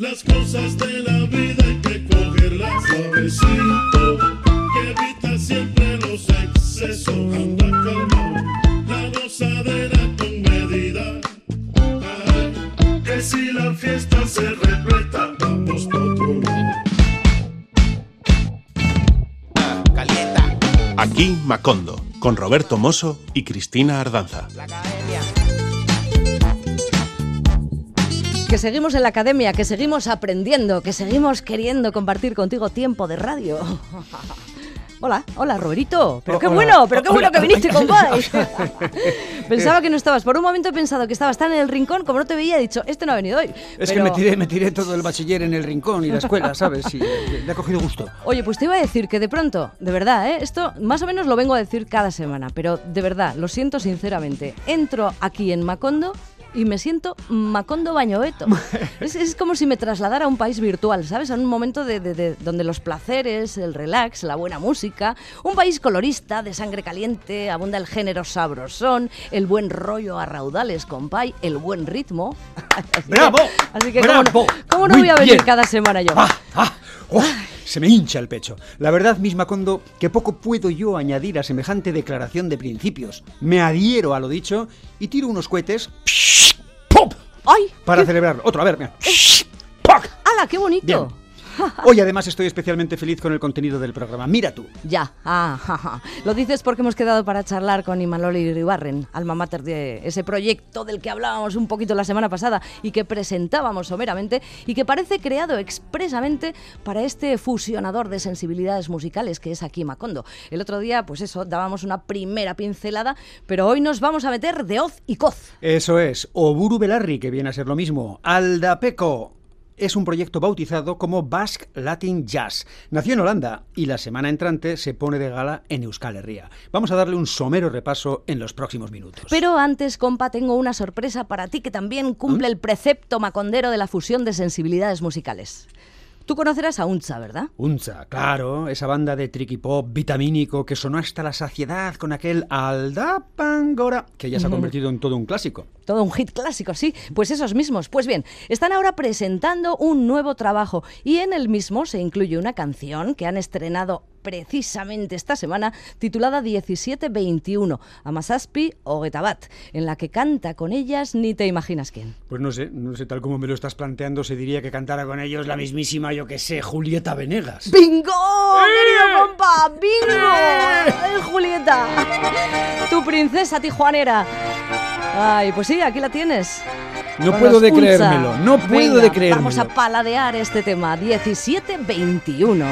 Las cosas de la vida hay que cogerlas suavecito, que evita siempre los excesos. Anda calmado, la gozadera con medida. Ay, que si la fiesta se repleta, vamos pa' otro lado. Aquí Macondo, con Roberto Mosso y Cristina Ardanza. Que seguimos en la academia, que seguimos aprendiendo, que seguimos queriendo compartir contigo tiempo de radio. Hola, hola Roberito. Pero Oh, qué hola. bueno, pero qué bueno que viniste, compadre. Pensaba que no estabas. Por un momento he pensado que estabas tan en el rincón, como no te veía, he dicho, este no ha venido hoy. Es que Pero- me tiré, me tiré todo el bachiller en el rincón y la escuela, ¿sabes? Y le, le ha cogido gusto. Oye, pues te iba a decir que de pronto, de verdad, ¿eh? esto más o menos lo vengo a decir cada semana, pero de verdad, lo siento sinceramente. Entro aquí en Macondo y me siento Macondo Bañoeto. es, es como si me trasladara a un país virtual, ¿sabes? A un momento de, de- de- donde los placeres, el relax, la buena música, un país colorista, de sangre caliente, abunda el género sabrosón, el buen rollo a raudales, compay, el buen ritmo. Así que- ¡Bravo! Así que, ¡Bravo! ¿cómo no, cómo no voy a venir bien. cada semana yo? ¡Ah! ¡Ah! ¡Oh! Se me hincha el pecho. La verdad, misma Condo, que poco puedo yo añadir a semejante declaración de principios. Me adhiero a lo dicho y tiro unos cohetes. ¡Pop! ¡Ay! Para qué- celebrarlo. Otro, a ver, mira. ¡Poc! ¡Hala, qué bonito! Bien. Hoy además estoy especialmente feliz con el contenido del programa. Mira tú. Ya, ah, ja, ja. lo dices porque hemos quedado para charlar con Imanol Iribarren, alma mater de ese proyecto del que hablábamos un poquito la semana pasada y que presentábamos someramente y que parece creado expresamente para este fusionador de sensibilidades musicales que es aquí Macondo. El otro día, pues eso, dábamos una primera pincelada, pero hoy nos vamos a meter de hoz y coz. Eso es, Oburu Belarri, que viene a ser lo mismo. Aldapeco. Es un proyecto bautizado como Basque Latin Jazz. Nació en Holanda y la semana entrante se pone de gala en Euskal Herria. Vamos a darle un somero repaso en los próximos minutos. Pero antes, compa, tengo una sorpresa para ti que también cumple el precepto macondero de la fusión de sensibilidades musicales. Tú conocerás a Uncha, ¿verdad? Unza, claro, esa banda de tricky pop vitamínico que sonó hasta la saciedad con aquel Alda Pangora, que ya se ha convertido en todo un clásico. Todo un hit clásico, sí. Pues esos mismos. Pues bien, están ahora presentando un nuevo trabajo y en el mismo se incluye una canción que han estrenado precisamente esta semana titulada 1721, Amasaspi o Getabat, en la que canta con ellas ni te imaginas quién. Pues no sé, no sé, tal como me lo estás planteando, se diría que cantara con ellos la mismísima, yo que sé, Julieta Venegas. ¡Bingo! ¡Querido compa! ¡Bingo! ¡Eh, Julieta! Tu princesa tijuanera. Ay, pues sí, aquí la tienes. No Con puedo de Unza. creérmelo, no puedo Venga, de creérmelo. Vamos a paladear este tema. 1721.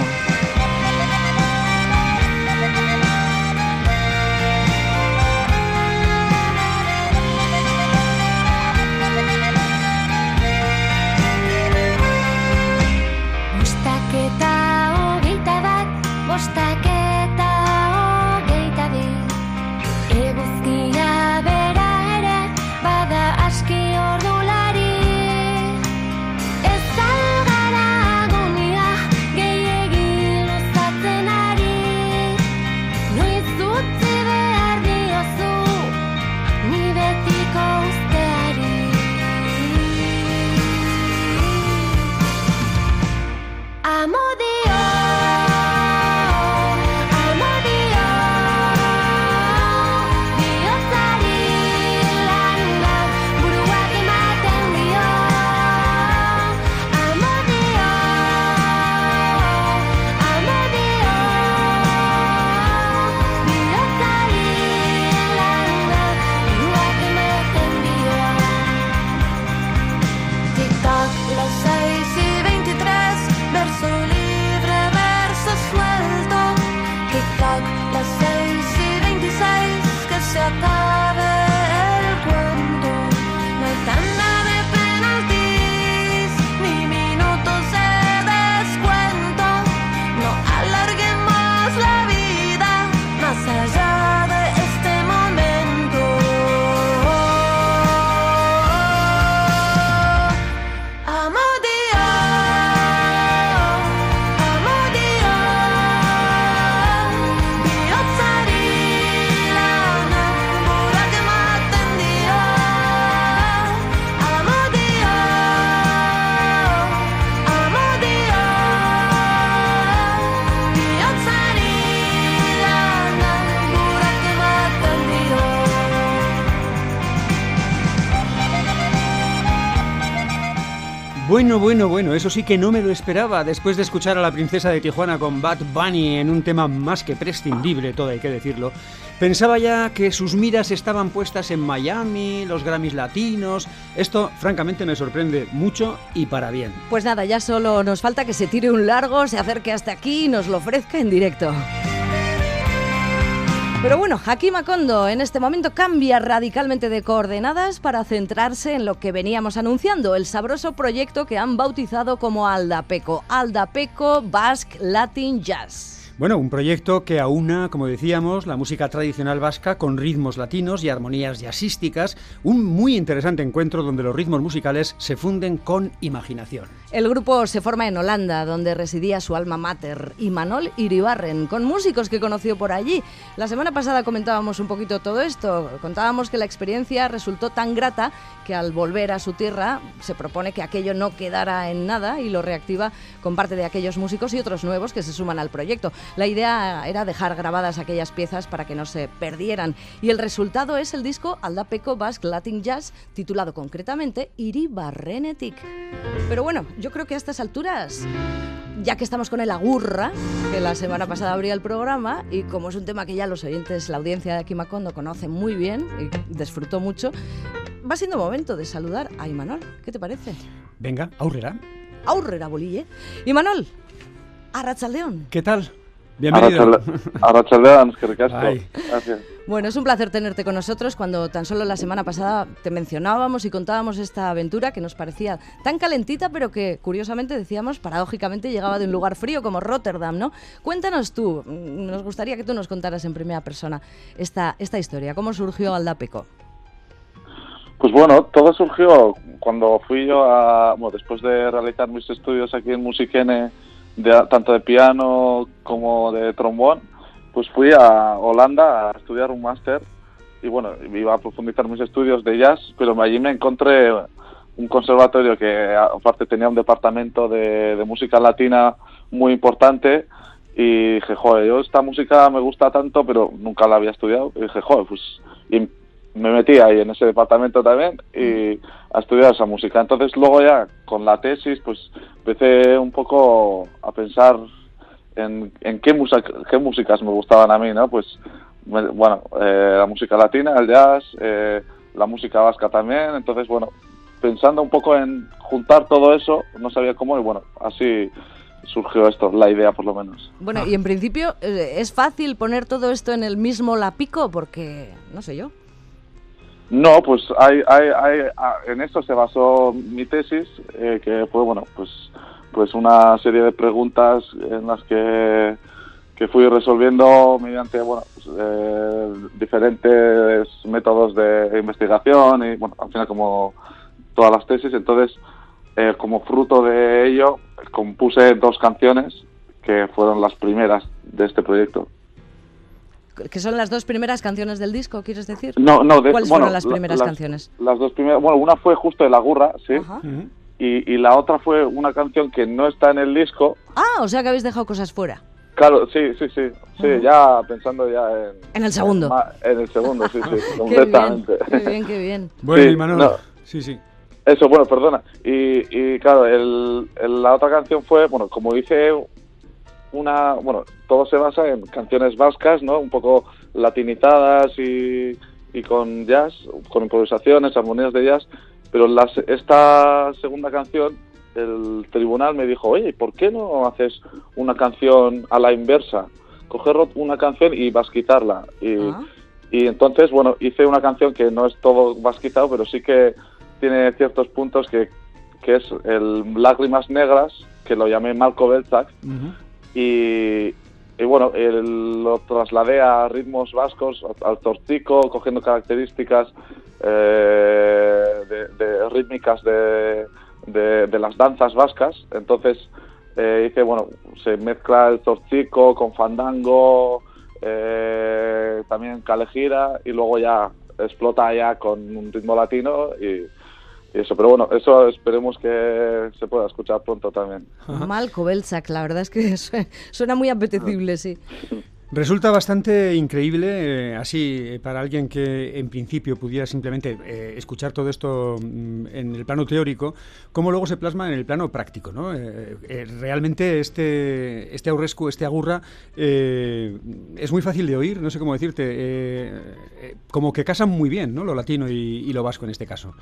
Bueno, bueno, bueno, eso sí que no me lo esperaba. Después de escuchar a la princesa de Tijuana con Bad Bunny en un tema más que prescindible, todo hay que decirlo, pensaba ya que sus miras estaban puestas en Miami, los Grammys latinos. Esto, francamente, me sorprende mucho y para bien. Pues nada, ya solo nos falta que se tire un largo, se acerque hasta aquí y nos lo ofrezca en directo. Pero bueno, aquí Macondo en este momento cambia radicalmente de coordenadas para centrarse en lo que veníamos anunciando, el sabroso proyecto que han bautizado como Aldapeco, Aldapeco Basque Latin Jazz. Bueno, un proyecto que aúna, como decíamos, la música tradicional vasca con ritmos latinos y armonías jazzísticas, un muy interesante encuentro donde los ritmos musicales se funden con imaginación. El grupo se forma en Holanda, donde residía su alma mater, Imanol Iribarren, con músicos que conoció por allí. La semana pasada comentábamos un poquito todo esto, contábamos que la experiencia resultó tan grata que al volver a su tierra se propone que aquello no quedara en nada y lo reactiva con parte de aquellos músicos y otros nuevos que se suman al proyecto. La idea era dejar grabadas aquellas piezas para que no se perdieran y el resultado es el disco Aldapeco Basque Latin Jazz, titulado concretamente Iribarrenetic. Pero bueno, yo creo que a estas alturas ya que estamos con el Agurra, que la semana pasada abría el programa, y como es un tema que ya los oyentes, la audiencia de aquí Macondo conoce muy bien y disfrutó mucho, va siendo momento de saludar a Imanol. ¿Qué te parece? Venga, aurrera. Aurrera Bolille. Imanol, Arrachaldeón. ¿Qué tal? Bienvenido. Ay. Gracias. Bueno, es un placer tenerte con nosotros cuando tan solo la semana pasada te mencionábamos y contábamos esta aventura que nos parecía tan calentita, pero que curiosamente decíamos, paradójicamente, llegaba de un lugar frío como Rotterdam, ¿no? Cuéntanos tú, mm, nos gustaría que tú nos contaras en primera persona esta, esta historia, cómo surgió Aldapeco. Pues bueno, todo surgió cuando fui yo a, bueno, después de realizar mis estudios aquí en Musikene, de, tanto de piano como de trombón, pues fui a Holanda a estudiar un máster y bueno, iba a profundizar mis estudios de jazz, pero allí me encontré un conservatorio que aparte tenía un departamento de, de música latina muy importante y dije, joder, yo esta música me gusta tanto, pero nunca la había estudiado. Y dije, joder, pues y me metí ahí en ese departamento también y a estudiar esa música. Entonces luego ya con la tesis pues empecé un poco a pensar en, en qué, musa- qué músicas me gustaban a mí, ¿no? Pues me- bueno, eh, la música latina, el jazz, eh, la música vasca también. Entonces bueno, pensando un poco en juntar todo eso, no sabía cómo y bueno, así surgió esto, la idea por lo menos. Bueno, y en principio eh, es fácil poner todo esto en el mismo Lapico porque, no sé yo. No, pues hay, hay, hay, ah, en esto se basó mi tesis, eh, que fue bueno, pues, pues una serie de preguntas en las que, que fui resolviendo mediante bueno, pues, eh, diferentes métodos de investigación y bueno, al final como todas las tesis, entonces eh, como fruto de ello compuse dos canciones que fueron las primeras de este proyecto. Que son las dos primeras canciones del disco, ¿quieres decir? No, no, de, ¿Cuáles bueno, fueron las la- primeras las- canciones? Las dos primeras, bueno, una fue justo de La Gurra, sí, Ajá. Y, y la otra fue una canción que no está en el disco. Ah, o sea que habéis dejado cosas fuera. Claro, sí, sí, sí, sí, ya pensando ya en... En el segundo. En el segundo, sí, sí, Qué bien, completamente. qué bien, qué bien. Bueno, Sí, Imanol. no. Sí, sí. Eso, bueno, perdona. Y, y claro, el, el- la otra canción fue, bueno, como dice una, bueno, todo se basa en canciones vascas, ¿no? Un poco latinizadas y, y con jazz, con improvisaciones, armonías de jazz, pero esta segunda canción, el tribunal me dijo, oye, ¿por qué no haces una canción a la inversa? Coger una canción y vasquitarla. Y, Ah. y entonces, bueno, hice una canción que no es todo vasquitado, pero sí que tiene ciertos puntos que, que es el Lágrimas Negras, que lo llamé Malco Belzak, Ujú. Y, y bueno, lo trasladé a ritmos vascos, al torcico, cogiendo características eh, de, rítmicas de, de- las danzas vascas. Entonces eh, hice, bueno, se mezcla el torcico con fandango, eh, también calejira y luego ya explota ya con un ritmo latino y eso. Pero bueno, eso esperemos que se pueda escuchar pronto también. Malco Belzak, la verdad es que su- suena muy apetecible, sí. Resulta bastante increíble, eh, así, eh, para alguien que en principio pudiera simplemente eh, escuchar todo esto mm, en el plano teórico, cómo luego se plasma en el plano práctico. ¿no? Eh, eh, realmente este, este aurrescu, este agurra, eh, es muy fácil de oír, no sé cómo decirte, eh, eh, como que casan muy bien ¿no? lo latino y, y lo vasco en este caso.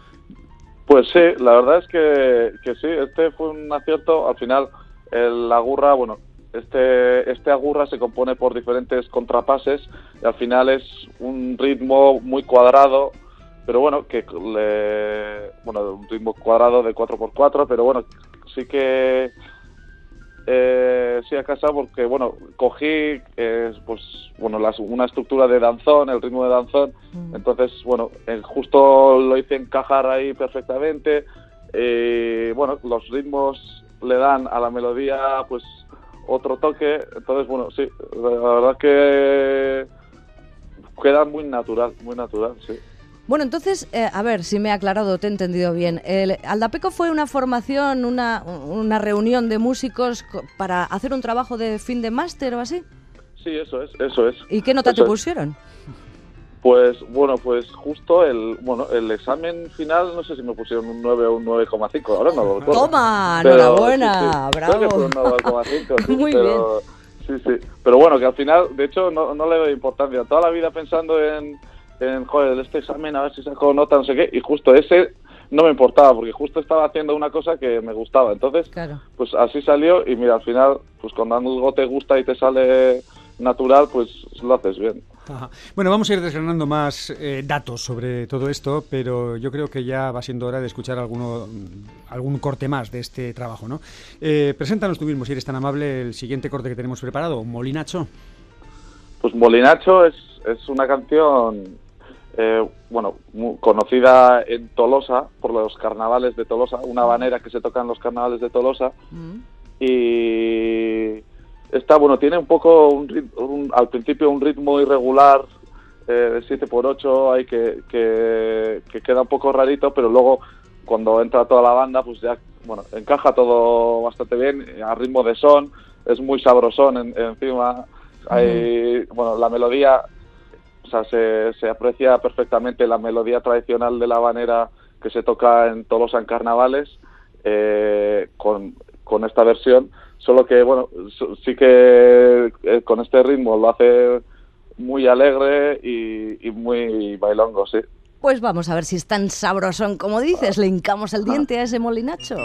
Pues sí, la verdad es que, que sí, este fue un acierto. Al final, el agurra, bueno, este, este agurra se compone por diferentes contrapases y al final es un ritmo muy cuadrado, pero bueno, que le, bueno, un ritmo cuadrado de 4x4, pero bueno, sí que eh, sí a casa porque bueno, cogí eh, pues bueno, las- una estructura de danzón, el ritmo de danzón, Mm. entonces bueno, eh, justo lo hice encajar ahí perfectamente. eh, bueno, los ritmos le dan a la melodía pues otro toque, entonces bueno, sí, la verdad que queda muy natural, muy natural, sí. Bueno, entonces, eh, a ver si me he aclarado, te he entendido bien. El Aldapeco fue una formación, una, una reunión de músicos co- para hacer un trabajo de fin de máster o así. Sí, eso es, eso es. ¿Y qué nota Eso te es. pusieron? Pues bueno, pues justo el bueno el examen final, no sé si me pusieron un 9 o un 9,5, ahora no lo recuerdo. Toma, Pero, enhorabuena, sí, sí, creo que fue bravo. un 9,5, sí, Muy pero, Sí, sí. Pero bueno, que al final, de hecho, no, no le doy importancia. Toda la vida pensando en, en, joder, este examen, a ver si saco nota, no sé qué, y justo ese no me importaba, porque justo estaba haciendo una cosa que me gustaba. Entonces, Claro. pues así salió, y mira, al final, pues cuando algo te gusta y te sale natural, pues lo haces bien. Ajá. Bueno, vamos a ir desgranando más eh, datos sobre todo esto, pero yo creo que ya va siendo hora de escuchar alguno, algún corte más de este trabajo, ¿no? Eh, preséntanos tú mismo, si eres tan amable, el siguiente corte que tenemos preparado, Molinacho. Pues Molinacho es, es una canción, eh, bueno, mu- conocida en Tolosa, por los carnavales de Tolosa, una habanera que se toca en los carnavales de Tolosa, Mm. y está, bueno, tiene un poco, un, un- al principio un ritmo irregular, eh, de 7x8, hay que, que, que queda un poco rarito, pero luego cuando entra toda la banda, pues ya, bueno, encaja todo bastante bien, a ritmo de son, es muy sabrosón en- encima, hay, bueno, la melodía, o sea, se, se aprecia perfectamente la melodía tradicional de la habanera que se toca en Tolosa en carnavales, eh, con, con esta versión, solo que, bueno, sí que eh, con este ritmo lo hace muy alegre y, y muy bailongo, sí. Pues vamos a ver si es tan sabrosón como dices. Le hincamos el diente a ese molinacho.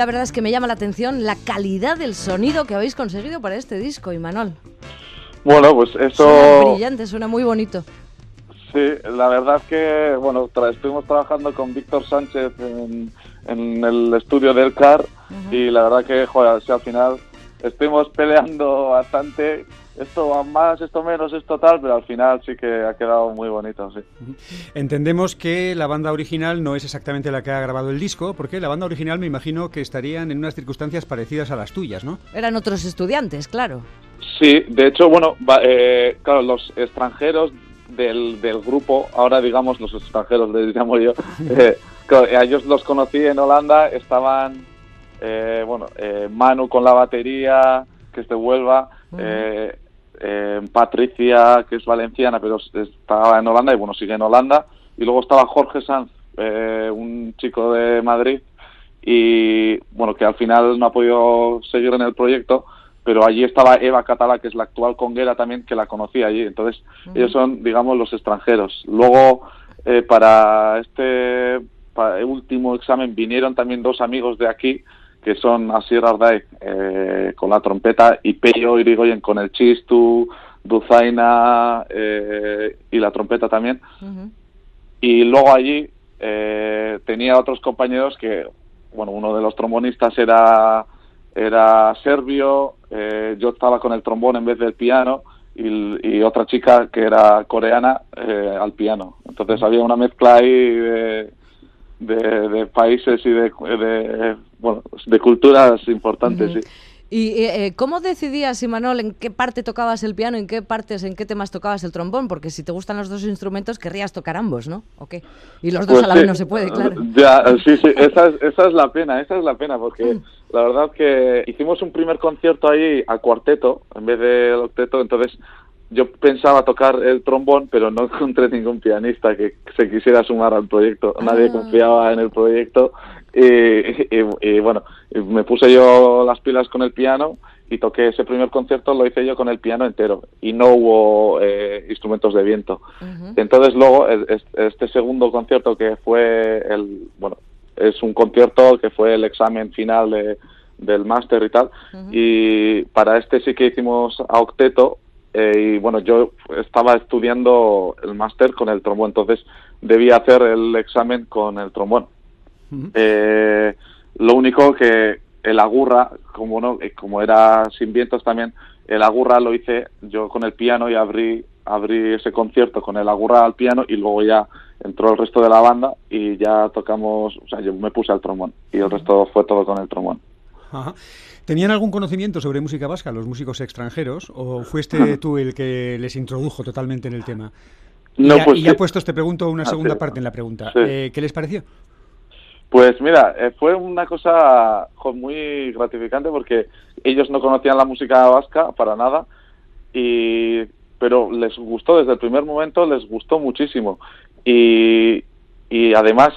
La verdad es que me llama la atención la calidad del sonido que habéis conseguido para este disco, Imanol. Bueno, pues Suena eso... brillante, suena muy bonito. Sí, la verdad que, bueno, tra- estuvimos trabajando con Víctor Sánchez en, en el estudio del CAR y la verdad que, joder, sí, al final estuvimos peleando bastante, esto va más, esto menos, esto tal, pero al final sí que ha quedado muy bonito, sí. Entendemos que la banda original no es exactamente la que ha grabado el disco, porque la banda original me imagino que estarían en unas circunstancias parecidas a las tuyas, ¿no? Eran otros estudiantes, claro. Sí, de hecho, bueno, eh, claro, los extranjeros del, del grupo, ahora digamos los extranjeros, les llamo yo, eh, claro, a ellos los conocí en Holanda, estaban, eh, bueno, eh, Manu con la batería, que es de Huelva, eh, eh, Patricia, que es valenciana, pero estaba en Holanda y bueno, sigue en Holanda, y luego estaba Jorge Sanz, eh, un chico de Madrid, y bueno, que al final no ha podido seguir en el proyecto, pero allí estaba Eva Catala, que es la actual conguera también, que la conocí allí. Entonces, ellos son, digamos, los extranjeros. Luego, eh, para este para el último examen vinieron también dos amigos de aquí, que son Asier Ardai eh, con la trompeta y Peyo Irigoyen con el chistu, Duzaina eh, y la trompeta también. Y luego allí eh, tenía otros compañeros que, bueno, uno de los trombonistas era, era serbio, eh, yo estaba con el trombón en vez del piano y, y otra chica que era coreana eh, al piano. Entonces había una mezcla ahí de, de, de países y de, de, bueno, de culturas importantes. sí. ¿Y eh, eh, cómo decidías, Imanol, en qué parte tocabas el piano, en qué partes, en qué temas tocabas el trombón? Porque si te gustan los dos instrumentos, querrías tocar ambos, ¿no? ¿O qué? Y los dos Pues a la sí. vez no se puede, claro. Ya, sí, sí, esa es, esa es la pena, esa es la pena, porque la verdad que hicimos un primer concierto ahí a cuarteto en vez del octeto, entonces yo pensaba tocar el trombón, pero no encontré ningún pianista que se quisiera sumar al proyecto, nadie Ah. confiaba en el proyecto y, y- y, bueno, y me puse yo las pilas con el piano y toqué ese primer concierto, lo hice yo con el piano entero y no hubo eh, instrumentos de viento. Entonces luego este segundo concierto que fue el bueno es un concierto que fue el examen final de- del máster y tal y para este sí que hicimos a octeto eh, y bueno yo estaba estudiando el máster con el trombón entonces debía hacer el examen con el trombón eh, lo único que el agurra, como no, eh, como era sin vientos también, el agurra lo hice yo con el piano y abrí, abrí ese concierto con el agurra al piano y luego ya entró el resto de la banda y ya tocamos, o sea, yo me puse al trombón y el resto fue todo con el trombón. Ajá. ¿Tenían algún conocimiento sobre música vasca los músicos extranjeros o fuiste tú el que les introdujo totalmente en el tema? Y ya, pues y ya sí. puestos te pregunto una Ah, segunda sí. parte en la pregunta. Sí. Eh, ¿Qué les pareció? Pues mira, eh, fue una cosa muy gratificante porque ellos no conocían la música vasca para nada, y, pero les gustó desde el primer momento, les gustó muchísimo. Y, y además,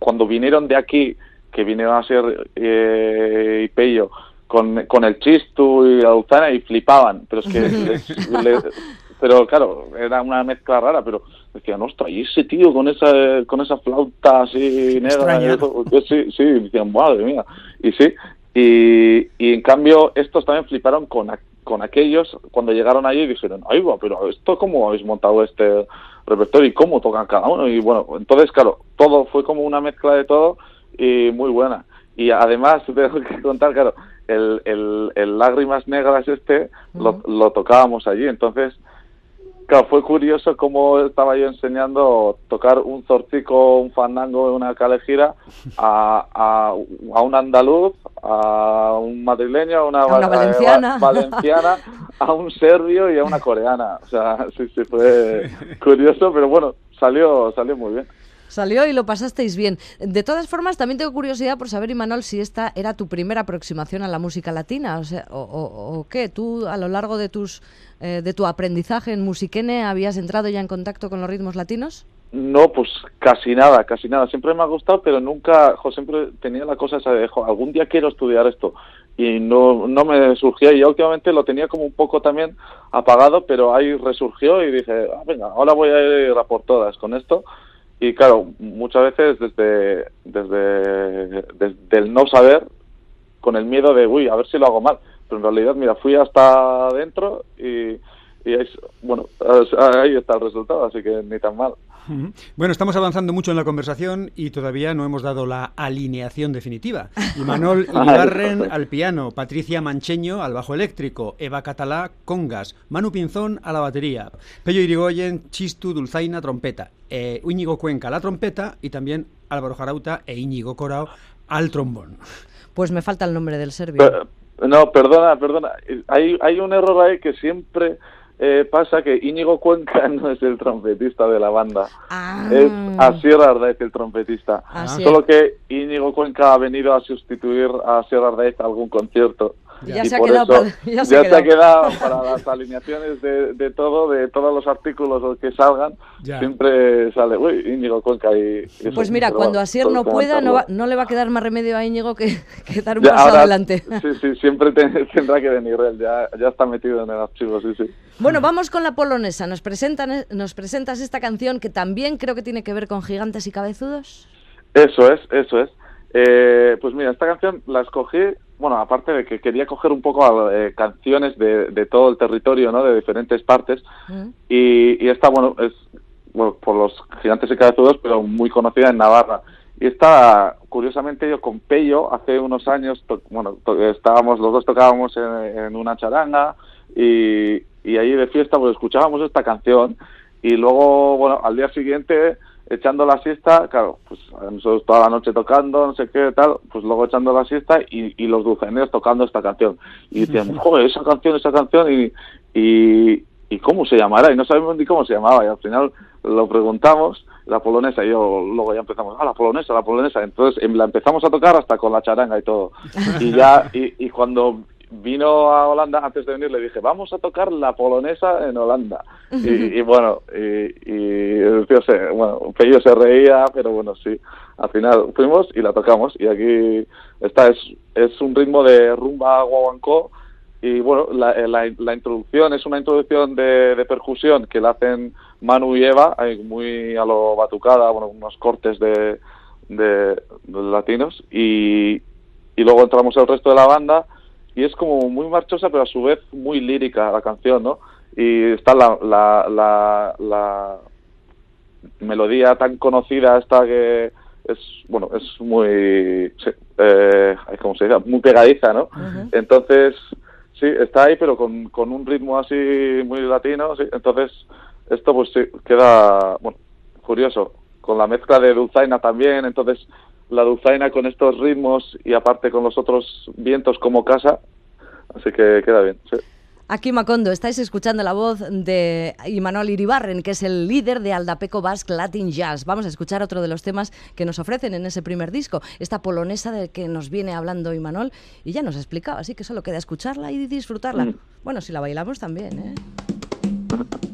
cuando vinieron de aquí, que vinieron a ser eh, Pello, con, con el chistu y la y flipaban, pero es que les- les- pero claro, era una mezcla rara, pero decían, ostras, y ese tío con esa, con esa flauta así negra, eso, sí, sí, decían, madre mía, y sí, y, y en cambio estos también fliparon con, con aquellos cuando llegaron allí y dijeron, ay, va, pero esto cómo habéis montado este repertorio y cómo tocan cada uno, y bueno, entonces claro, todo fue como una mezcla de todo y muy buena. Y además, tengo que contar, claro, el, el, el Lágrimas Negras este lo, lo tocábamos allí, entonces Claro, fue curioso cómo estaba yo enseñando tocar un zorcico, un fandango, una calejira a, a, a un andaluz, a un madrileño, a una, A una valenciana. va- valenciana, a un serbio y a una coreana. O sea, sí, sí, fue curioso, pero bueno, salió, salió muy bien. Salió y lo pasasteis bien. De todas formas, también tengo curiosidad por saber, Imanol, si esta era tu primera aproximación a la música latina, o sea, o, o- o qué. ¿Tú a lo largo de tus eh, de tu aprendizaje en Musiquene habías entrado ya en contacto con los ritmos latinos? No, pues casi nada, casi nada. Siempre me ha gustado, pero nunca, siempre tenía la cosa esa de, algún día quiero estudiar esto. Y no, no me surgía. Y últimamente lo tenía como un poco también apagado, pero ahí resurgió y dije, ah, venga, ahora voy a ir a por todas con esto. Y claro, muchas veces desde, desde, desde el no saber, con el miedo de, uy, a ver si lo hago mal. Pero en realidad, mira, fui hasta adentro y, y es, bueno, ahí está el resultado, así que ni tan mal. Bueno, estamos avanzando mucho en la conversación y todavía no hemos dado la alineación definitiva. Imanol Iribarren al piano, Patricia Mancheño al bajo eléctrico, Eva Catalá congas, Manu Pinzón a la batería, Pello Irigoyen, Chistu Dulzaina trompeta, eh, Íñigo Cuenca a la trompeta y también Álvaro Jarauta e Íñigo Corao al trombón. Pues me falta el nombre del serbio. No, perdona, perdona. Hay, hay un error ahí que siempre eh, pasa que Íñigo Cuenca no es el trompetista de la banda. Ah. Es Asier Ardaez el trompetista. Solo que Íñigo Cuenca ha venido a sustituir a Asier Ardaez a algún concierto. Ya se ha quedado eso para- ya se ha quedado. quedado para las alineaciones de, de todo, de todos los artículos que salgan. Ya. Siempre sale, uy, Íñigo Cuenca y... eso. Pues mira, cuando Asier no pueda, no, va- no le va a quedar más remedio a Íñigo que, que dar un Ya, paso ahora- adelante. Sí, sí, siempre te- tendrá que venir él, ya, ya está metido en el archivo, sí, sí. Bueno, vamos con la polonesa. Nos, presentan, nos presentas esta canción que también creo que tiene que ver con gigantes y cabezudos. Eso es, eso es. Eh, pues mira, esta canción la escogí, bueno, aparte de que quería coger un poco eh, canciones de, de todo el territorio, ¿no? De diferentes partes. Y, y esta, bueno, es bueno, por los gigantes y cabezudos, pero muy conocida en Navarra. Y esta, curiosamente, yo con Pello, hace unos años, bueno, estábamos, los dos tocábamos en, en una charanga y, y ahí de fiesta pues escuchábamos esta canción y luego, bueno, al día siguiente, echando la siesta, claro, pues nosotros toda la noche tocando, no sé qué, tal, pues luego echando la siesta y, y los dulceneros tocando esta canción. Y decíamos, joder, esa canción, esa canción, y, y, y cómo se llamará, y no sabemos ni cómo se llamaba, y al final lo preguntamos, la polonesa, y yo luego ya empezamos, ah, la polonesa, la polonesa, entonces la empezamos a tocar hasta con la charanga y todo. Y ya, y, y cuando vino a Holanda, antes de venir, le dije, vamos a tocar la polonesa en Holanda. Y, y bueno, y, y el tío se, bueno, Pello se reía, pero bueno, sí, al final fuimos y la tocamos, y aquí esta es, es un ritmo de rumba guaguancó, y bueno, la, eh, la, la introducción es una introducción de, de percusión que la hacen Manu y Eva, muy a lo batucada, bueno, unos cortes de, de, de latinos, y, y luego entramos el resto de la banda, y es como muy marchosa, pero a su vez muy lírica la canción, ¿no? Y está la, la, la, la melodía tan conocida esta que es, bueno, es muy, eh, ¿cómo se dice? Muy pegadiza, ¿no? Entonces, sí, está ahí, pero con, con un ritmo así muy latino, sí. Entonces, esto pues sí, queda, bueno, curioso. Con la mezcla de dulzaina también, entonces la dulzaina con estos ritmos y aparte con los otros vientos como casa, así que queda bien, sí. Aquí Macondo, estáis escuchando la voz de Imanol Iribarren, que es el líder de Aldapeco Basque Latin Jazz. Vamos a escuchar otro de los temas que nos ofrecen en ese primer disco, esta polonesa del que nos viene hablando Imanol y ya nos ha explicado, así que solo queda escucharla y disfrutarla. Mm. Bueno, si la bailamos también, ¿eh?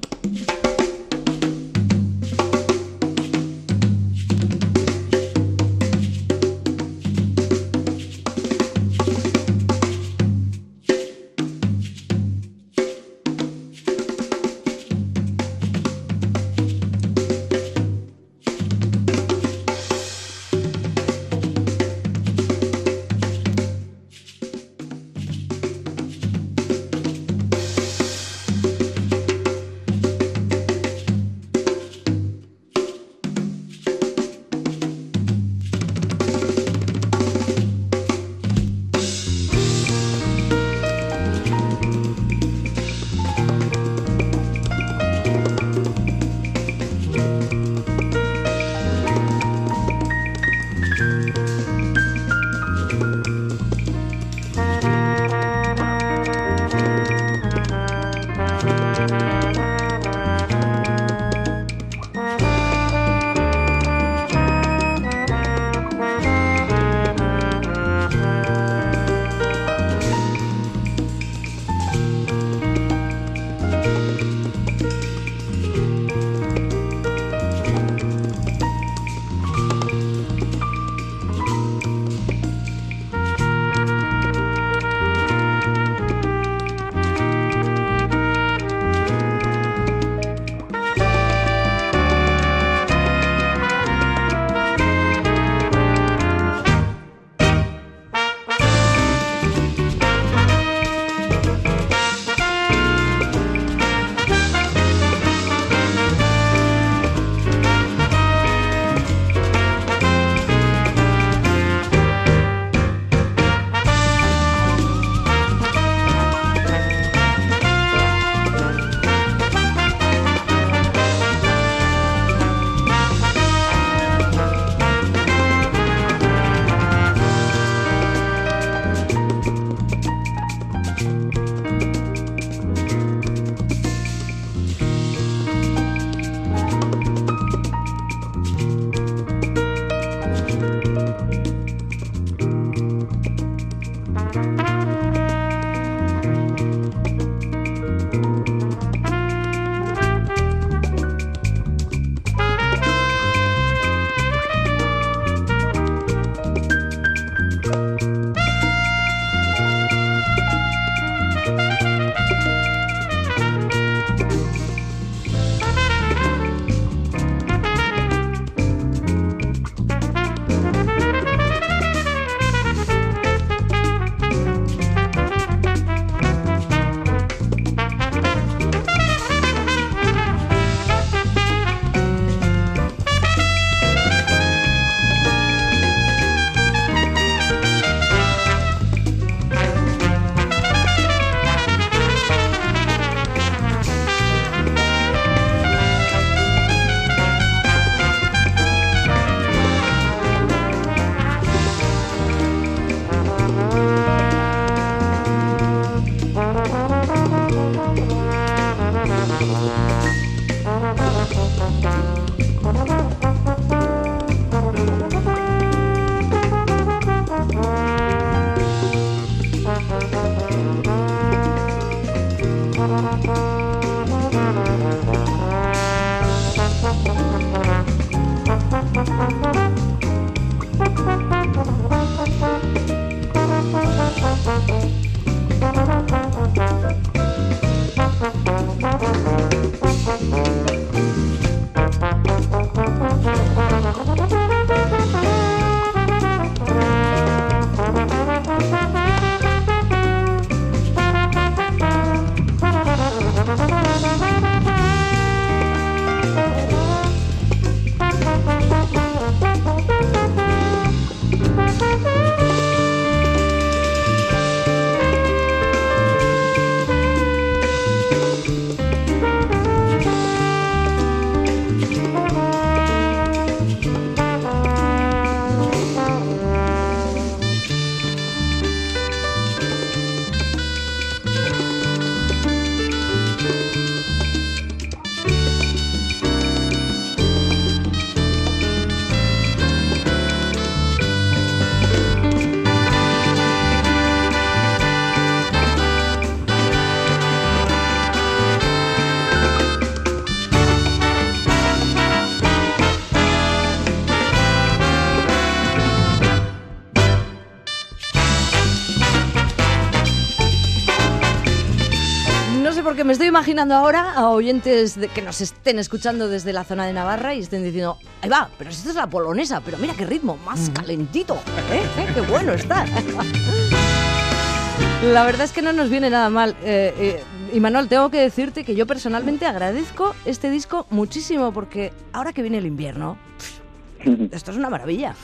imaginando ahora a oyentes de- que nos estén escuchando desde la zona de Navarra y estén diciendo, ahí va, pero si esta es la polonesa, pero mira qué ritmo, más calentito, ¿eh? ¿Eh? qué bueno está. La verdad es que no nos viene nada mal. Eh, eh, y Manuel, tengo que decirte que yo personalmente agradezco este disco muchísimo porque ahora que viene el invierno, esto es una maravilla.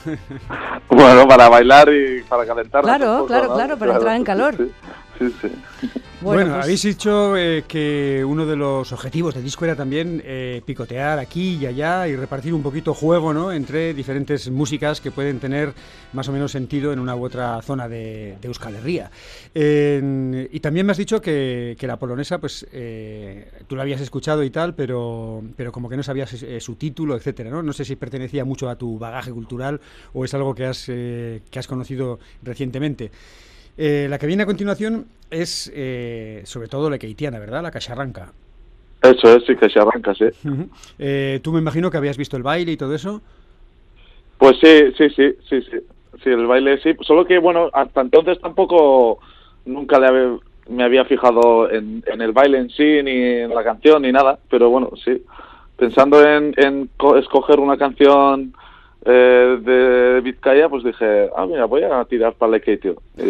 Bueno, para bailar y para calentar. Claro, claro, claro, para entrar en calor. Sí, sí. sí. Bueno, pues- habéis dicho eh, que uno de los objetivos del disco era también eh, picotear aquí y allá y repartir un poquito juego ¿no? entre diferentes músicas que pueden tener más o menos sentido en una u otra zona de, de Euskal Herria. En- y también me has dicho que, que la polonesa, pues eh, tú la habías escuchado y tal, pero, pero como que no sabías eh, su título, etcétera. ¿no? no sé si pertenecía mucho a tu bagaje cultural o es algo que has, eh, que has conocido recientemente. Eh, la que viene a continuación es eh, sobre todo la keitiana, ¿verdad? La cacharranca. Eso es, sí, que se arranca, sí. Ujú. Eh, Tú me imagino que habías visto el baile y todo eso. Pues sí, sí, sí, sí, sí. Sí, el baile sí. Solo que, bueno, hasta entonces tampoco nunca le había- me había fijado en, en el baile en sí, ni en la canción, ni nada. Pero bueno, sí. Pensando en, en co- escoger una canción eh, de Vizcaya, pues dije, ah, mira, voy a tirar para Lekeitio. Y,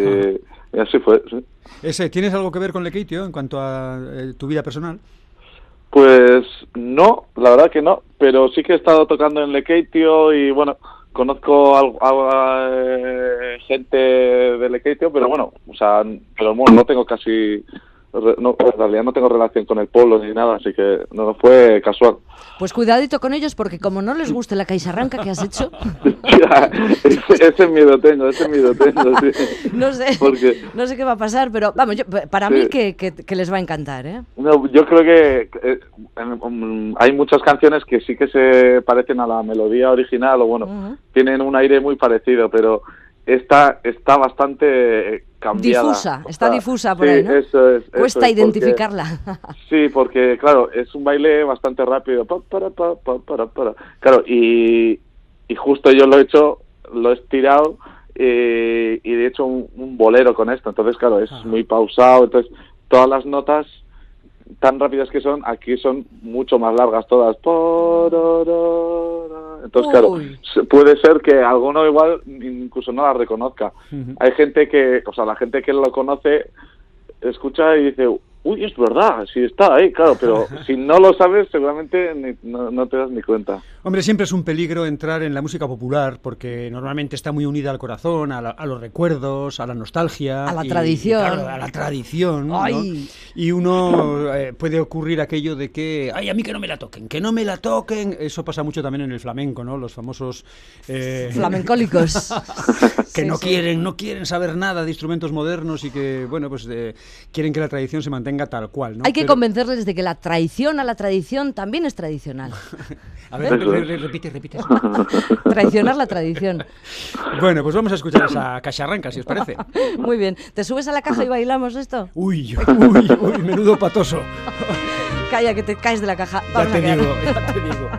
y así fue, sí. Ese, ¿Tienes algo que ver con Lekeitio en cuanto a eh, tu vida personal? Pues no, la verdad que no, pero sí que he estado tocando en Lekeitio y bueno, conozco al- a, eh, gente de Lekeitio, pero bueno, o sea, pero bueno, no tengo casi, no, en realidad no tengo relación con el pueblo ni nada, así que no fue casual. Pues cuidadito con ellos porque como no les guste la caixarranca que has hecho, ese, ese miedo tengo, ese miedo tengo, sí. no sé, Porque- no sé qué va a pasar, pero vamos, yo- para Sí. mí que, que- que les va a encantar, ¿eh? No, yo creo que eh, um, hay muchas canciones que sí que se parecen a la melodía original o bueno, Ujú. tienen un aire muy parecido, pero esta está bastante eh, cambiada. Difusa, O está sea, difusa por sí, ahí, ¿no? Eso es, eso Cuesta porque- identificarla. sí, porque claro, es un baile bastante rápido. Pa, para, pa, pa, para, para. Claro, y, y justo yo lo he hecho, lo he estirado eh, y de hecho un, un bolero con esto. Entonces, claro, es muy pausado. Entonces, todas las notas tan rápidas que son, aquí son mucho más largas todas. Entonces, claro, puede ser que alguno igual incluso no la reconozca. Hay gente que, o sea, la gente que lo conoce escucha y dice, uy, es verdad, sí está ahí, claro, pero si no lo sabes, seguramente ni- no, no te das ni cuenta. Hombre, siempre es un peligro entrar en la música popular porque normalmente está muy unida al corazón, a, la- a los recuerdos, a la nostalgia. A la y- tradición. y claro, a la tradición. ¿no? Ay. Y uno eh, puede ocurrir aquello de que, ay, a mí que no me la toquen, que no me la toquen. Eso pasa mucho también en el flamenco, ¿no? Los famosos... eh, Flamencólicos. que Sí, no sí. quieren no quieren saber nada de instrumentos modernos y que bueno pues eh, quieren que la tradición se mantenga tal cual ¿no? Hay que Pero- convencerles de que la traición a la tradición también es tradicional. a ver es. repite repite. Traicionar la tradición. bueno pues vamos a escuchar esa cacharranca si os parece Muy bien. ¿Te subes a la caja y bailamos esto? uy uy uy menudo patoso Calla, que te caes de la caja. Vamos a te quedar. digo ya te digo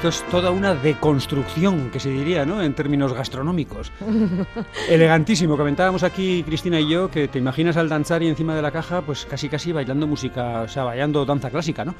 Esto es toda una deconstrucción, que se diría, ¿no? En términos gastronómicos. Elegantísimo. Comentábamos aquí, Cristina y yo, que te imaginas al danzar y encima de la caja, pues casi casi bailando música, o sea, bailando danza clásica, ¿no?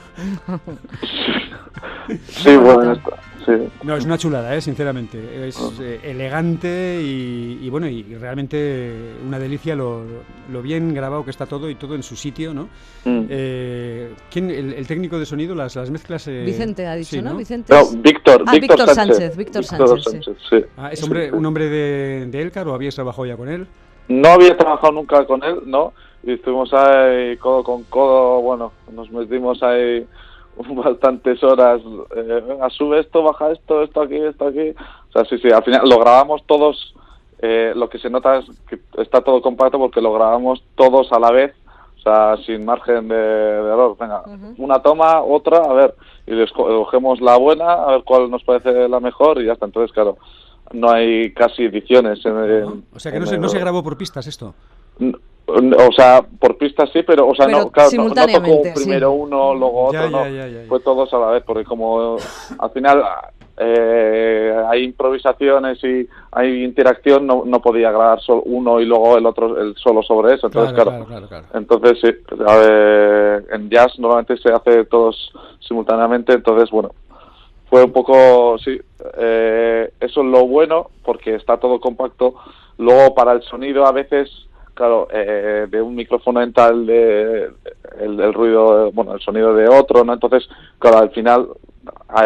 Sí, bueno, sí. No, es una chulada, ¿eh? sinceramente. Es eh, elegante y, y bueno, y realmente una delicia lo, lo bien grabado que está todo y todo en su sitio, ¿no? Mm. Eh, ¿quién, el, el técnico de sonido, las, las mezclas... eh, Vicente ha dicho, sí, ¿no? Vicente. No, Víctor, Ah, Víctor, Víctor Sánchez. Sánchez, Víctor Sánchez, sí. sí. Ah, ¿Es hombre, un hombre de, de Elcar o habías trabajado ya con él? No había trabajado nunca con él, ¿no? Y estuvimos ahí codo con codo, bueno, nos metimos ahí bastantes horas. eh, venga, sube esto, baja esto, esto aquí, esto aquí. O sea, sí, sí, al final lo grabamos todos. eh, lo que se nota es que está todo compacto porque lo grabamos todos a la vez, o sea, sin margen de, de error. Venga, una toma, otra, a ver, y les co- cogemos la buena, a ver cuál nos parece la mejor y ya está. Entonces, claro, no hay casi ediciones en, en- O sea, que en no se, el- no se grabó por pistas esto. O sea, por pistas sí, pero, o sea, Pero no, claro, no- no, tocó sí. primero uno, luego otro, ya, no. ya, ya, ya. Fue todos a la vez, porque como al final eh, hay improvisaciones y hay interacción, no, no podía grabar solo uno y luego el otro el solo sobre eso. Entonces, Claro, claro, claro, claro, claro. entonces sí, a ver, en jazz normalmente se hace todos simultáneamente, entonces bueno, fue un poco, sí, eh, eso es lo bueno porque está todo compacto. Luego para el sonido a veces, claro, eh, de un micrófono entra el, de, el, ruido, bueno, el sonido de otro, ¿no? Entonces, claro, al final,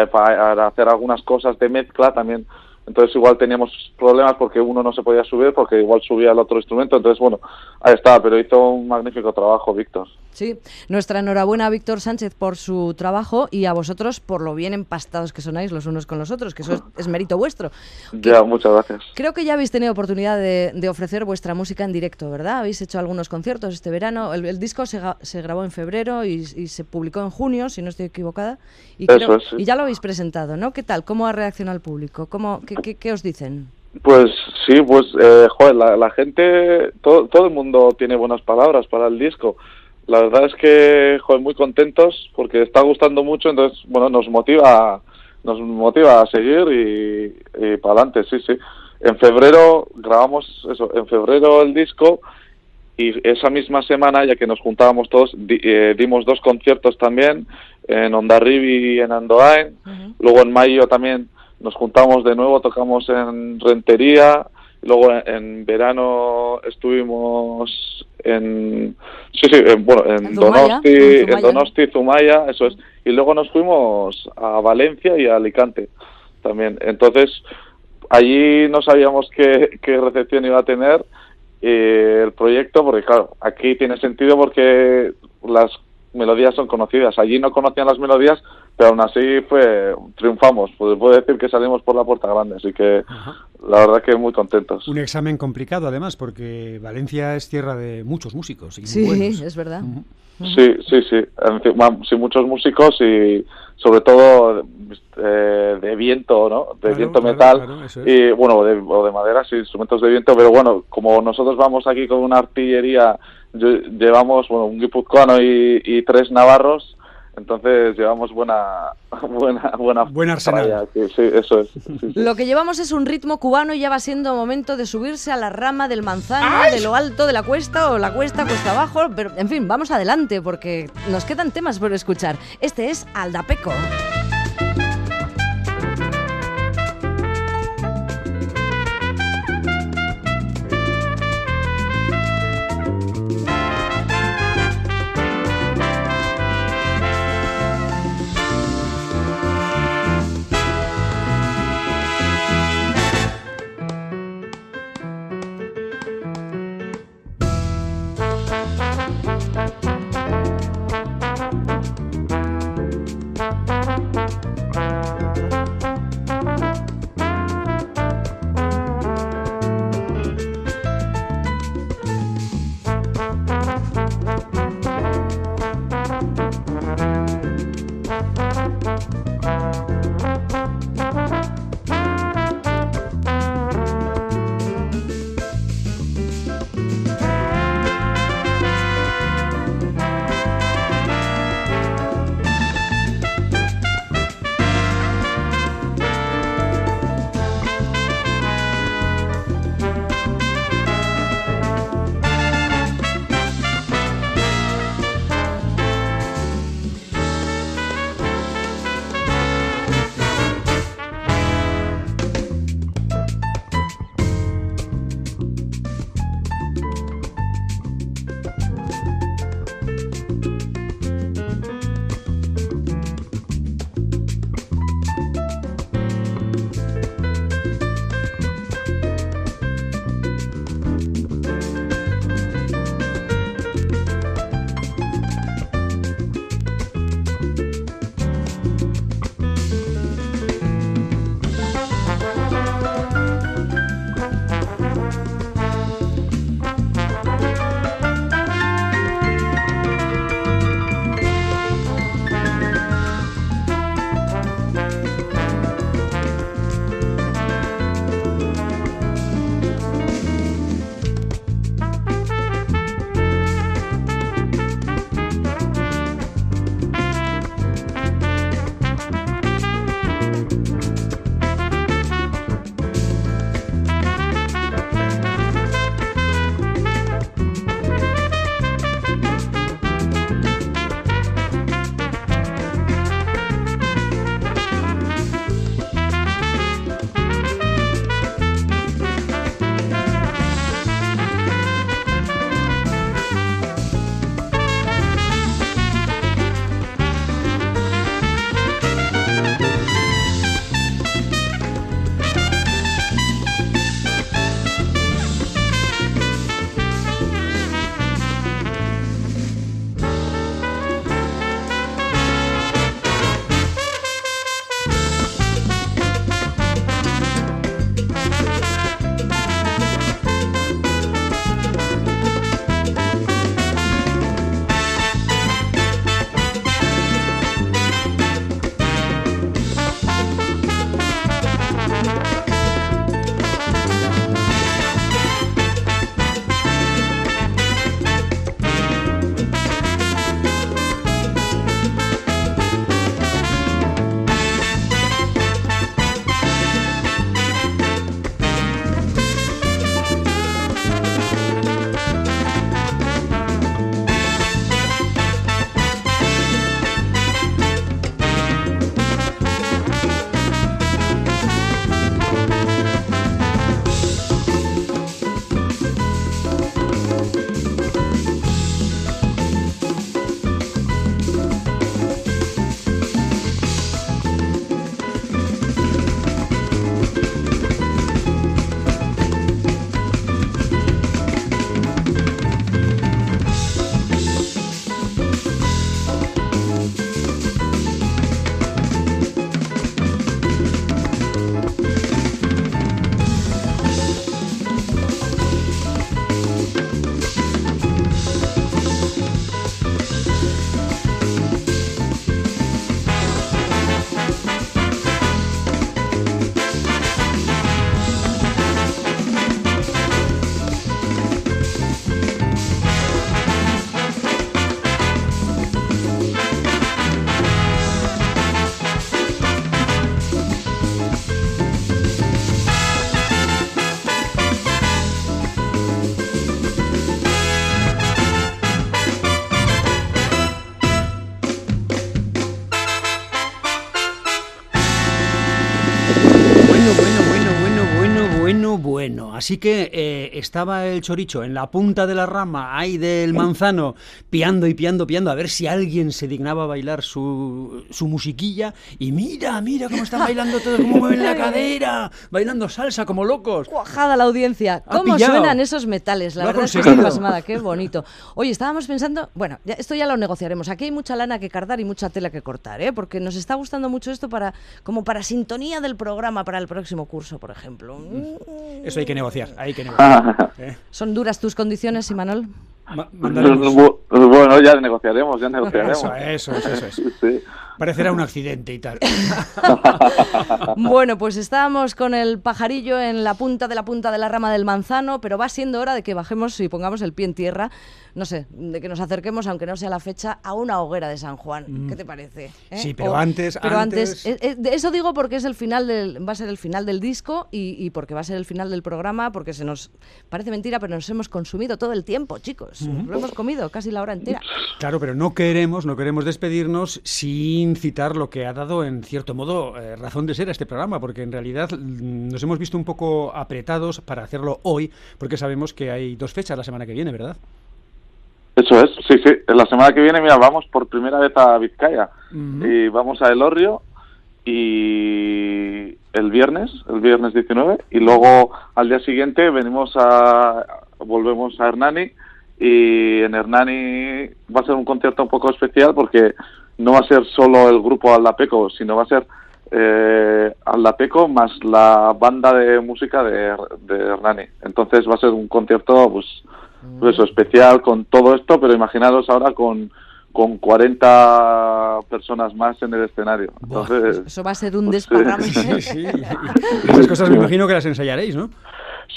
para hacer algunas cosas de mezcla también, entonces igual teníamos problemas porque uno no se podía subir porque igual subía el otro instrumento, entonces bueno, ahí está, pero hizo un magnífico trabajo Víctor. Sí, nuestra enhorabuena a Víctor Sánchez por su trabajo y a vosotros por lo bien empastados que sonáis los unos con los otros, que eso es, es mérito vuestro. Ya, muchas gracias. Creo que ya habéis tenido oportunidad de, de ofrecer vuestra música en directo, ¿verdad? Habéis hecho algunos conciertos este verano. El, el disco se, se grabó en febrero y, y se publicó en junio, si no estoy equivocada. Y, Eso creo- es, sí. y ya lo habéis presentado, ¿no? ¿Qué tal? ¿Cómo ha reaccionado el público? ¿Cómo, qué, qué- qué os dicen? Pues sí, pues eh, joder, la, la gente, todo, todo el mundo tiene buenas palabras para el disco. La verdad es que, joder, muy contentos porque está gustando mucho, entonces, bueno, nos motiva, nos motiva a seguir y, y para adelante, sí, sí. En febrero grabamos eso, en febrero el disco y esa misma semana, ya que nos juntábamos todos, di- eh, dimos dos conciertos también en Ondarribi y en Andoain. Luego en mayo también nos juntamos de nuevo, tocamos en Rentería. Luego en, verano estuvimos en, sí, sí, en, bueno, en, Donosti, en en Zumaya. Donosti, Zumaya, eso es. Y luego nos fuimos a Valencia y a Alicante también. Entonces, allí no sabíamos qué, qué recepción iba a tener eh, el proyecto, porque claro, aquí tiene sentido porque las melodías son conocidas. Allí no conocían las melodías, pero aún así fue triunfamos. Pues puedo decir que salimos por la puerta grande, así que la verdad que muy contentos. Un examen complicado además, porque Valencia es tierra de muchos músicos. Y Sí, buenos. es verdad. Sí, sí, sí. Encima, sí, muchos músicos y sobre todo eh, de viento, ¿no? De Claro, viento claro, metal claro, eso es. y bueno, de, o de madera, sí, instrumentos de viento, pero bueno, como nosotros vamos aquí con una artillería, lle- llevamos, bueno, un guipuzcoano y, y tres navarros, entonces llevamos buena, buena, buena, Buen arsenal. sí, sí, eso es. sí, sí. Lo que llevamos es un ritmo cubano y ya va siendo momento de subirse a la rama del manzano, de lo alto de la cuesta o la cuesta, cuesta abajo. Pero, en fin, vamos adelante porque nos quedan temas por escuchar. Este es Aldapeco. Así que eh, estaba el choricho en la punta de la rama, ahí del manzano, piando y piando, piando, a ver si alguien se dignaba a bailar su, su musiquilla. Y mira, mira cómo están bailando todos, cómo mueven la cadera, bailando salsa como locos. Cuajada la audiencia. ¿Cómo suenan esos metales? La Lo verdad es que estoy pasmada, qué bonito. Oye, estábamos pensando, bueno, ya- esto ya lo negociaremos. Aquí hay mucha lana que cardar y mucha tela que cortar, ¿eh? Porque nos está gustando mucho esto para, como para sintonía del programa para el próximo curso, por ejemplo. Eso hay que negociar, hay que negociar. ¿eh? ¿Son duras tus condiciones, Imanol? Ma- mandaremos- Bu- Bueno, ya negociaremos, ya negociaremos. Eso, eso, eso, eso es. Sí, sí. Parecerá un accidente y tal. Bueno, pues estábamos con el pajarillo en la punta de la punta de la rama del manzano, pero va siendo hora de que bajemos y pongamos el pie en tierra, no sé, de que nos acerquemos, aunque no sea la fecha, a una hoguera de San Juan. ¿Qué te parece? eh? Sí, pero antes- Pero antes- antes, eh, eh, eso digo porque es el final del, va a ser el final del disco y, y porque va a ser el final del programa, porque se nos parece mentira, pero nos hemos consumido todo el tiempo, chicos. Nos Lo hemos comido casi la hora entera. Claro, pero no queremos, no queremos despedirnos sin citar lo que ha dado, en cierto modo, eh, razón de ser a este programa, porque en realidad mm, nos hemos visto un poco apretados para hacerlo hoy, porque sabemos que hay dos fechas la semana que viene, ¿verdad? Eso es, sí, sí. La semana que viene, mira, vamos por primera vez a Vizcaya. Y vamos a Elorrio y el viernes, el viernes 19. Y luego al día siguiente venimos a, volvemos a Hernani. Y en Hernani va a ser un concierto un poco especial porque no va a ser solo el grupo Aldapeco, sino va a ser eh, Aldapeco más la banda de música de, de Hernani. Entonces va a ser un concierto, pues, pues eso, especial con todo esto, pero imaginaros ahora con, con 40 personas más en el escenario. Buah, Entonces, Eso va a ser un Pues desparrame. Sí, sí. Y Esas cosas me imagino que las ensayaréis, ¿no?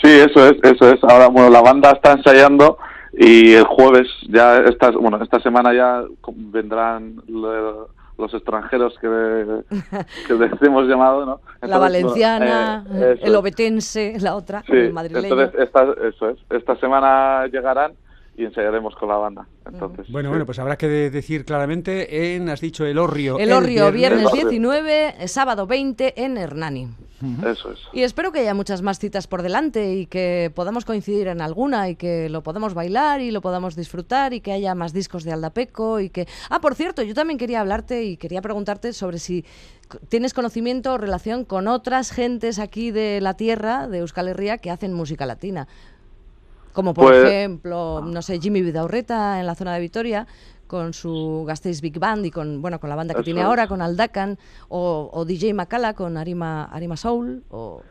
sí, eso es, eso es. Ahora, bueno, la banda está ensayando y el jueves, ya esta, bueno, esta semana ya vendrán lo- los extranjeros que, que les hemos llamado, ¿no? La valenciana, bueno, eh, el obetense, la otra, Sí, el madrileño. entonces esta, eso es. Esta semana llegarán y ensayaremos con la banda. Entonces, Bueno, sí. bueno, pues habrá que de- decir claramente en, has dicho, el Orrio. el Orrio, viernes viernes. 19, eh, sábado 20 en Hernani. Eso es. Y espero que haya muchas más citas por delante y que podamos coincidir en alguna y que lo podamos bailar y lo podamos disfrutar y que haya más discos de Aldapeco y que... Ah, por cierto, yo también quería hablarte y quería preguntarte sobre si tienes conocimiento o relación con otras gentes aquí de la tierra, de Euskal Herria, que hacen música latina. Como por Pues- ejemplo, no sé, Jimmy Vidaurreta en la zona de Vitoria con su Gasteiz Big Band y con bueno con la banda que tiene es. ahora con Aldacan o, o DJ Macala con Arima Arima Soul o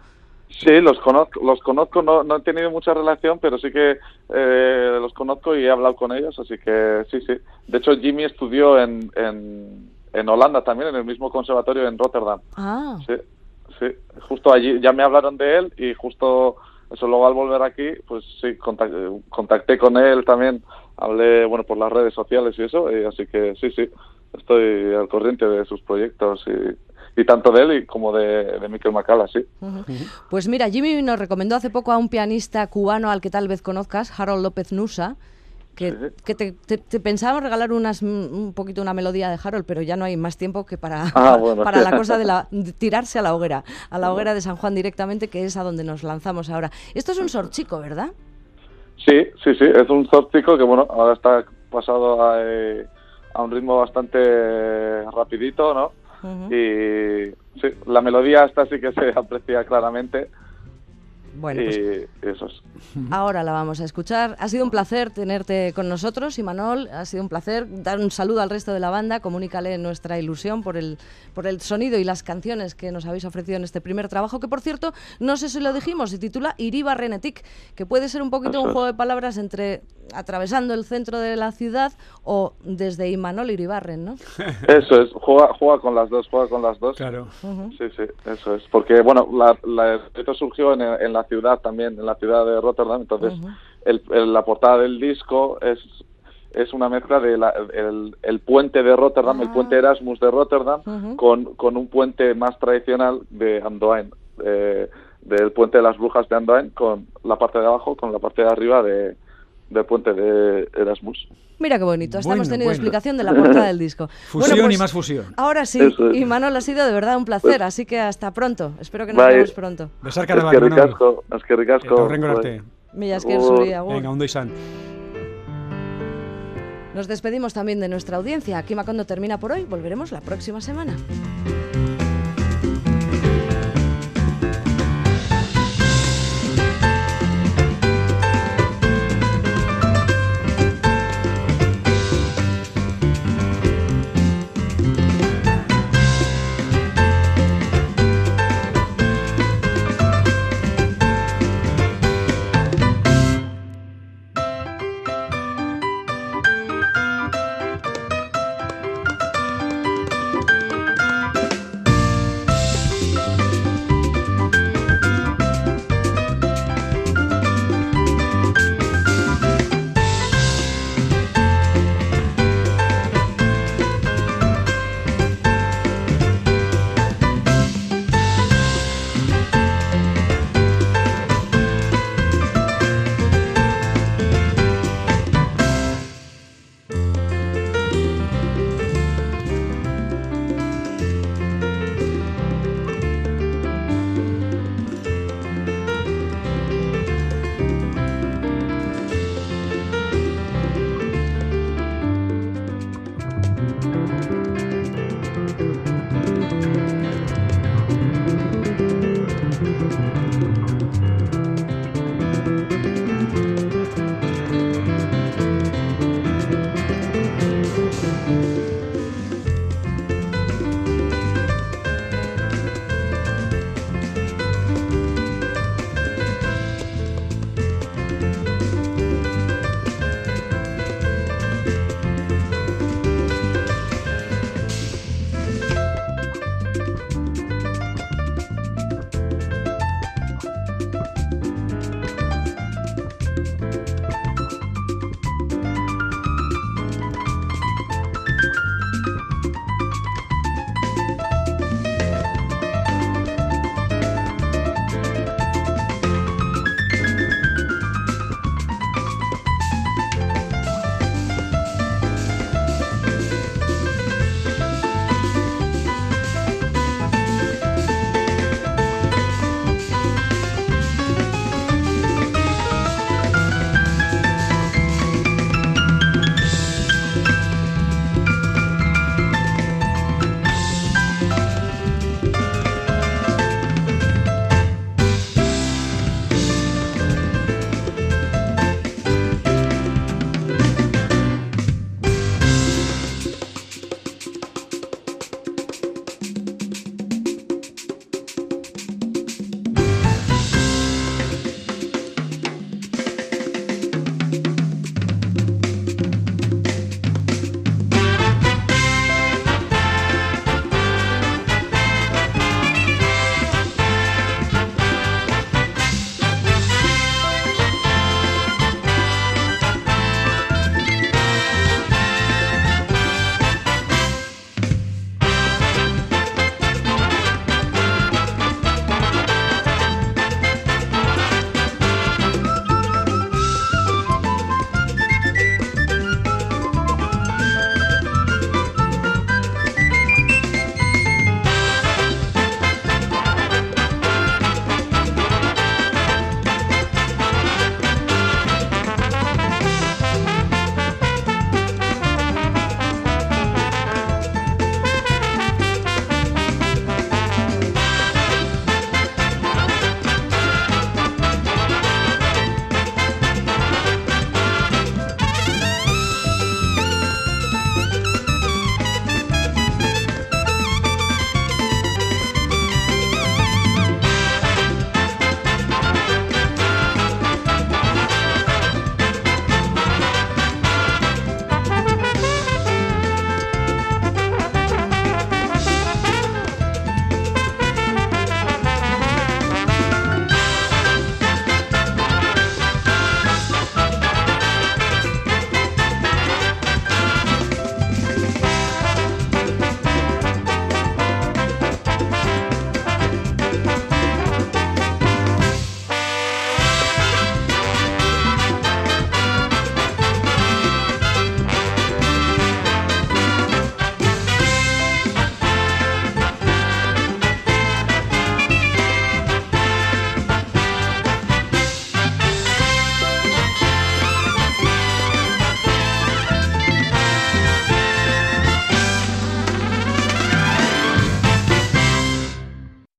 Sí, los conozco, los conozco no, no he tenido mucha relación, pero sí que eh, los conozco y he hablado con ellos, así que sí, sí. De hecho, Jimmy estudió en, en, en Holanda también, en el mismo conservatorio en Rotterdam. ah Sí, sí. Justo allí ya me hablaron de él y justo eso luego al volver aquí, pues sí, contacté, con él también, hablé, bueno, por las redes sociales y eso, así que sí, sí, estoy al corriente de sus proyectos y, y tanto de él y como de, de Miquel Macala, sí. pues mira Jimmy nos recomendó hace poco a un pianista cubano al que tal vez conozcas Harold López Nusa que, que te, te- te pensábamos regalar unas, un poquito una melodía de Harold, pero ya no hay más tiempo que para, Ah, bueno. para la cosa de, la, de tirarse a la hoguera, a la hoguera de San Juan directamente, que es a donde nos lanzamos ahora. Esto es un sorchico, ¿verdad? Sí, sí, sí, es un zórtico que bueno, ahora está pasado a, eh, a un ritmo bastante rapidito, ¿no? Y sí, la melodía esta sí que se aprecia claramente Bueno, pues y eso es. Ahora la vamos a escuchar. Ha sido un placer tenerte con nosotros, Imanol. Ha sido un placer dar un saludo al resto de la banda. Comunícale nuestra ilusión por el, por el sonido y las canciones que nos habéis ofrecido en este primer trabajo, que por cierto, no sé si lo dijimos, se titula Iriba Renetic, que puede ser un poquito un Eso juego de palabras entre atravesando el centro de la ciudad o desde Imanol Iribarren, ¿no? Eso es, juega, juega con las dos, juega con las dos. Claro. Sí, sí, eso es. Porque, bueno, la, la- esto surgió en, en la ciudad también, en la ciudad de Rotterdam. Entonces, el- el- la portada del disco es es una mezcla de la- el, el puente de Rotterdam, el puente Erasmus de Rotterdam, con, con un puente más tradicional de Andoain, eh, del puente de las brujas de Andoain, con la parte de abajo, con la parte de arriba de, del puente de Erasmus. Mira qué bonito, hasta Bueno, hemos tenido bueno. explicación de la portada del disco. Fusión Bueno, y más fusión. Ahora sí, Eso es. y Manol ha sido de verdad un placer, así que hasta pronto. Espero que nos Bai. vemos pronto. Besarka Es da que ricasco, es que ricasco. Mila esker Agur. zuri, agur. Venga, ondo izan. Nos despedimos también de nuestra audiencia. Aquí Macondo termina por hoy, volveremos la próxima semana.